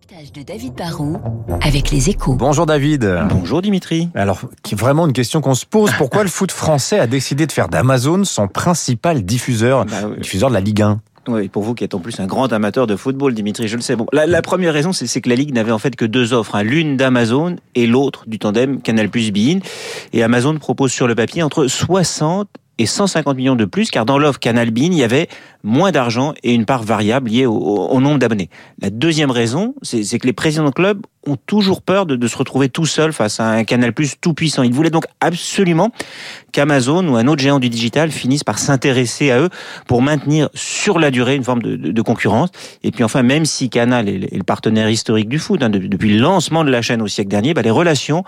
décryptage de David Barrault avec les échos. Bonjour David. Bonjour Dimitri. Alors, vraiment une question qu'on se pose, pourquoi le foot français a décidé de faire d'Amazon son principal diffuseur, Bah oui. diffuseur de la Ligue 1 Oui, pour vous qui êtes en plus un grand amateur de football, Dimitri, je le sais. Bon, la, la première raison, c'est c'est que la Ligue n'avait en fait que deux offres, hein, l'une d'Amazon et l'autre du tandem Canal Plus Bein. Et Amazon propose sur le papier entre 60 et 150 millions de plus, car dans l'offre Canal Bein, il y avait moins d'argent et une part variable liée au, nombre d'abonnés. La deuxième raison, c'est que les présidents de club ont toujours peur de, se retrouver tout seuls face à un Canal Plus tout puissant. Ils voulaient donc absolument qu'Amazon ou un autre géant du digital finisse par s'intéresser à eux pour maintenir sur la durée une forme de, concurrence. Et puis enfin, même si Canal est, le- partenaire historique du foot, hein, de- depuis le lancement de la chaîne au siècle dernier, bah, les relations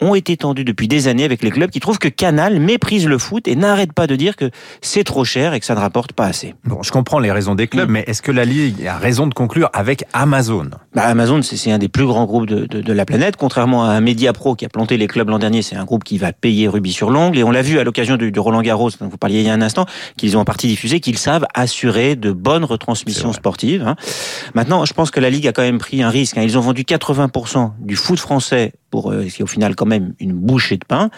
ont été tendues depuis des années avec les clubs qui trouvent que Canal méprise le foot et n'arrête pas de dire que c'est trop cher et que ça ne rapporte pas assez. Bon, je comprends les raisons des clubs, Mm. mais est-ce que la Ligue a raison de conclure avec Amazon? Bah, Amazon, c'est un des plus grands groupes de, de- de la planète. Contrairement à un Media Pro qui a planté les clubs l'an dernier, c'est un groupe qui va payer rubis sur l'ongle. Et on l'a vu à l'occasion du, du Roland Garros, dont vous parliez il y a un instant, qu'ils ont en partie diffusé, qu'ils savent assurer de bonnes retransmissions sportives. hein. Maintenant, je pense que la Ligue a quand même pris un risque. hein. Ils ont vendu 80% du foot français pour euh, ce qui est au final quand même une bouchée de pain.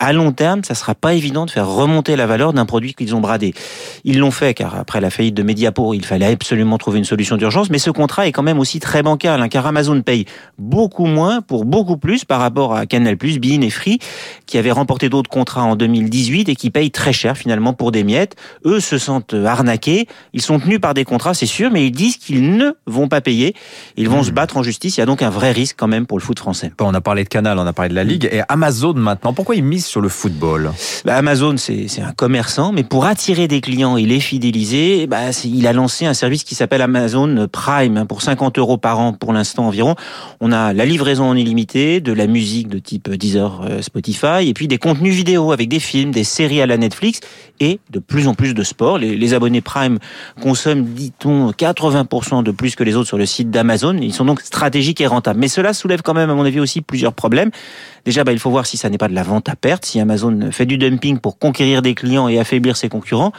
À long terme, ça sera pas évident de faire remonter la valeur d'un produit qu'ils ont bradé. Ils l'ont fait car après la faillite de Mediapro, il fallait absolument trouver une solution d'urgence. Mais ce contrat est quand même aussi très bancal, hein, car Amazon paye beaucoup moins pour beaucoup plus par rapport à Canal+, Bein et Free, qui avaient remporté d'autres contrats en 2018 et qui payent très cher finalement pour des miettes. Eux se sentent arnaqués. Ils sont tenus par des contrats, c'est sûr, mais ils disent qu'ils ne vont pas payer. Ils vont Mhm. se battre en justice. Il y a donc un vrai risque quand même pour le foot français. Bon, On a parlé de Canal, on a parlé de la Ligue, et Amazon maintenant, pourquoi ils misent sur le football Bah, Amazon, c'est un commerçant, mais pour attirer des clients et les fidéliser, bah, il a lancé un service qui s'appelle Amazon Prime hein, pour 50 euros par an pour l'instant environ. On a la livraison en illimité, de la musique de type Deezer, euh, Spotify, et puis des contenus vidéo avec des films, des séries à la Netflix et de plus en plus de sport. Les, les abonnés Prime consomment, dit-on, 80% de plus que les autres sur le site d'Amazon. Ils sont donc stratégiques et rentables. Mais cela soulève quand même, à mon avis, aussi problèmes. Déjà, bah, il faut voir si ça n'est pas de la vente à perte. Si Amazon fait du dumping pour conquérir des clients et affaiblir ses concurrents,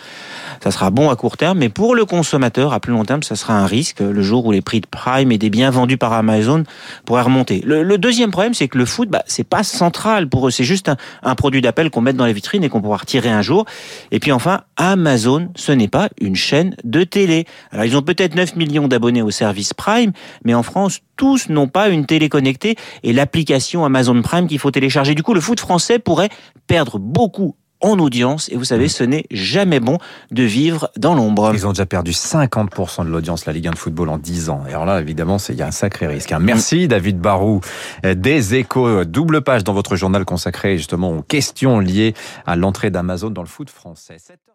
ça sera bon à court terme. Mais pour le consommateur, à plus long terme, ça sera un risque le jour où les prix de Prime et des biens vendus par Amazon pourraient remonter. Le, le deuxième problème, c'est que le foot, bah, c'est pas central pour eux. C'est juste un, un produit d'appel qu'on met dans la vitrine et qu'on pourra retirer un jour. Et puis enfin, Amazon, ce n'est pas une chaîne de télé. Alors, ils ont peut-être 9 millions d'abonnés au service Prime, mais en France, tous n'ont pas une télé connectée et l'application Amazon Prime qu'il faut télécharger. Du coup, le foot français pourrait perdre beaucoup en audience et vous savez, ce n'est jamais bon de vivre dans l'ombre. Ils ont déjà perdu 50% de l'audience, la Ligue 1 de football, en 10 ans. Et alors là, évidemment, c'est- il y a un sacré risque. hein. Merci David Barou euh, des échos. Double page dans votre journal consacré justement aux questions liées à l'entrée d'Amazon dans le foot français. 7 heures.